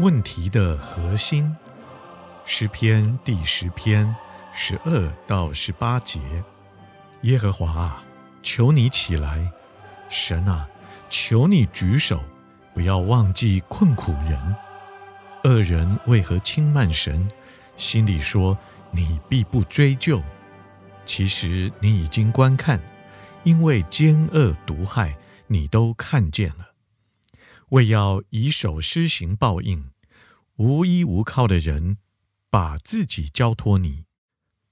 问题的核心，诗篇第十篇十二到十八节。耶和华啊，求你起来！神啊，求你举手，不要忘记困苦人。恶人为何轻慢神？心里说你必不追究。其实你已经观看，因为奸恶毒害，你都看见了。为要以手施行报应，无依无靠的人，把自己交托你。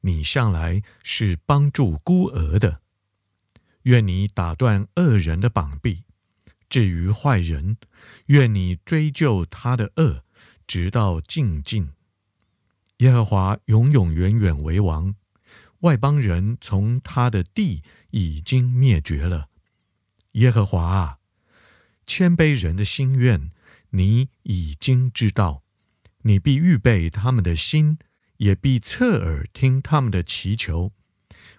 你向来是帮助孤儿的，愿你打断恶人的膀臂。至于坏人，愿你追究他的恶，直到尽尽。耶和华永永远远为王，外邦人从他的地已经灭绝了。耶和华啊，谦卑人的心愿，你已经知道，你必预备他们的心。也必侧耳听他们的祈求，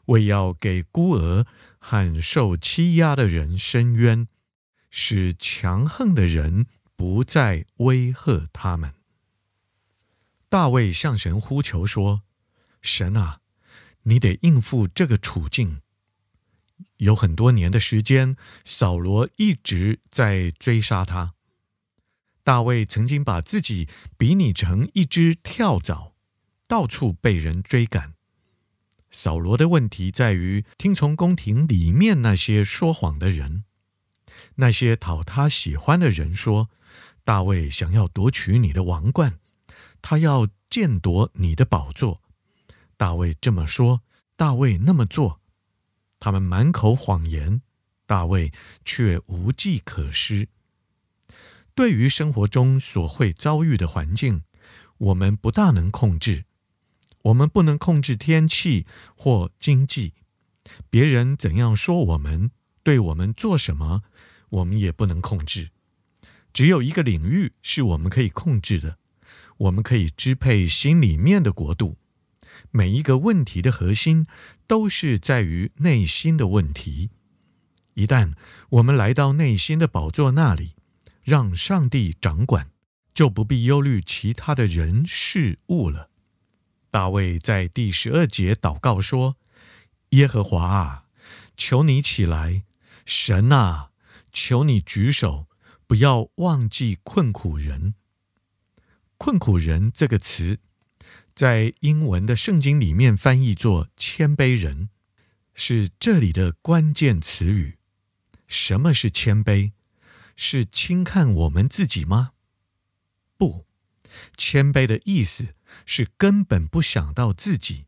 为要给孤儿和受欺压的人伸冤，使强横的人不再威吓他们。大卫向神呼求说：“神啊，你得应付这个处境。有很多年的时间，扫罗一直在追杀他。大卫曾经把自己比拟成一只跳蚤。”到处被人追赶。扫罗的问题在于听从宫廷里面那些说谎的人，那些讨他喜欢的人说，大卫想要夺取你的王冠，他要贱夺你的宝座。大卫这么说，大卫那么做，他们满口谎言，大卫却无计可施。对于生活中所会遭遇的环境，我们不大能控制。我们不能控制天气或经济，别人怎样说我们，对我们做什么，我们也不能控制。只有一个领域是我们可以控制的，我们可以支配心里面的国度。每一个问题的核心都是在于内心的问题。一旦我们来到内心的宝座那里，让上帝掌管，就不必忧虑其他的人事物了。大卫在第十二节祷告说：“耶和华啊，求你起来；神啊，求你举手，不要忘记困苦人。困苦人这个词，在英文的圣经里面翻译作谦卑人，是这里的关键词语。什么是谦卑？是轻看我们自己吗？不，谦卑的意思。”是根本不想到自己。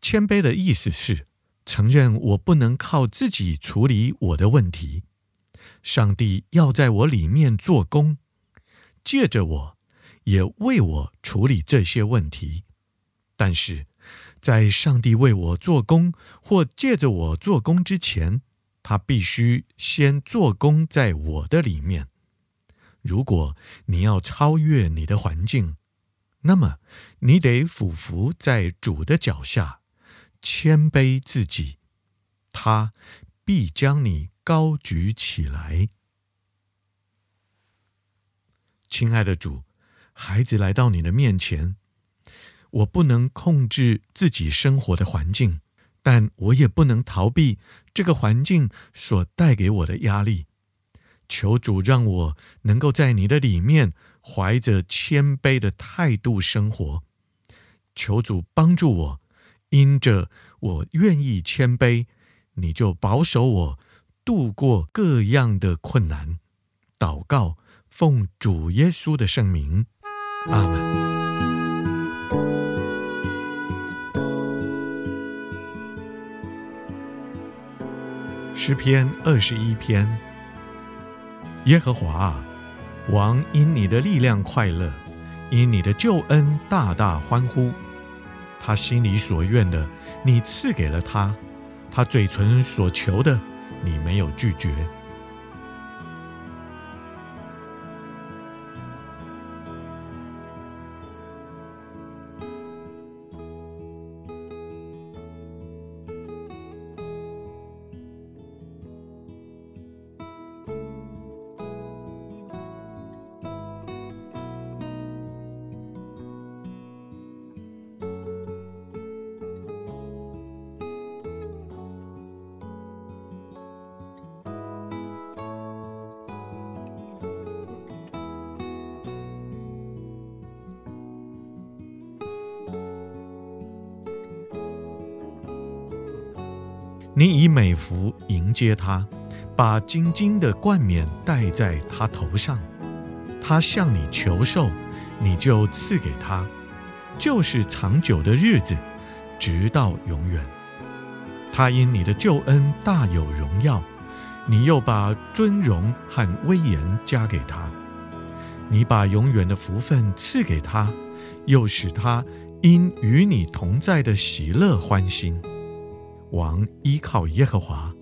谦卑的意思是承认我不能靠自己处理我的问题，上帝要在我里面做工，借着我，也为我处理这些问题。但是，在上帝为我做工或借着我做工之前，他必须先做工在我的里面。如果你要超越你的环境，那么，你得俯伏在主的脚下，谦卑自己，他必将你高举起来。亲爱的主，孩子来到你的面前，我不能控制自己生活的环境，但我也不能逃避这个环境所带给我的压力。求主让我能够在你的里面。怀着谦卑的态度生活，求主帮助我，因着我愿意谦卑，你就保守我度过各样的困难。祷告，奉主耶稣的圣名，阿门。诗篇二十一篇，耶和华啊。王因你的力量快乐，因你的救恩大大欢呼。他心里所愿的，你赐给了他；他嘴唇所求的，你没有拒绝。你以美福迎接他，把金金的冠冕戴在他头上。他向你求寿，你就赐给他，就是长久的日子，直到永远。他因你的救恩大有荣耀，你又把尊荣和威严加给他。你把永远的福分赐给他，又使他因与你同在的喜乐欢心。王依靠耶和华。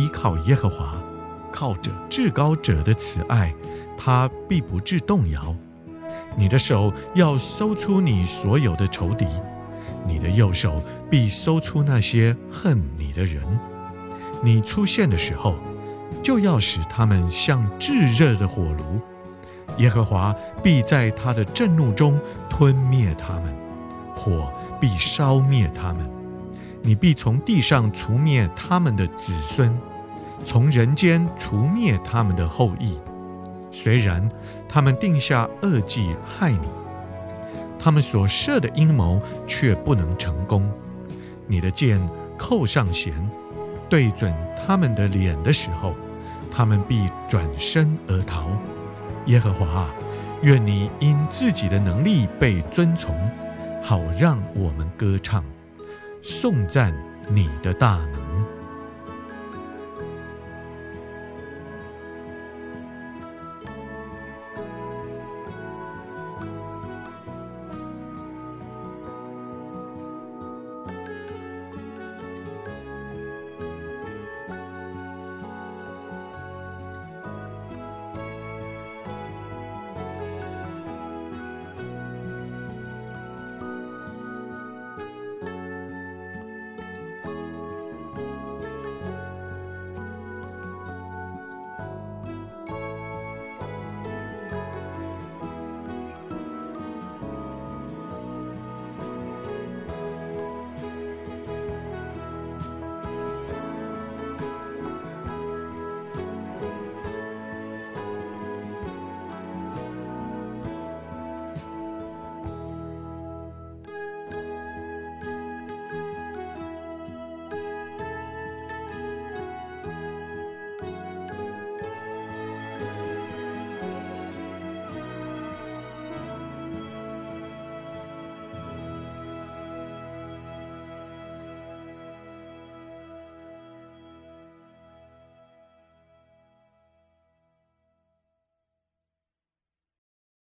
依靠耶和华，靠着至高者的慈爱，他必不致动摇。你的手要搜出你所有的仇敌，你的右手必搜出那些恨你的人。你出现的时候，就要使他们像炙热的火炉。耶和华必在他的震怒中吞灭他们，火必烧灭他们。你必从地上除灭他们的子孙，从人间除灭他们的后裔。虽然他们定下恶计害你，他们所设的阴谋却不能成功。你的箭扣上弦，对准他们的脸的时候，他们必转身而逃。耶和华啊，愿你因自己的能力被尊崇，好让我们歌唱。颂赞你的大能。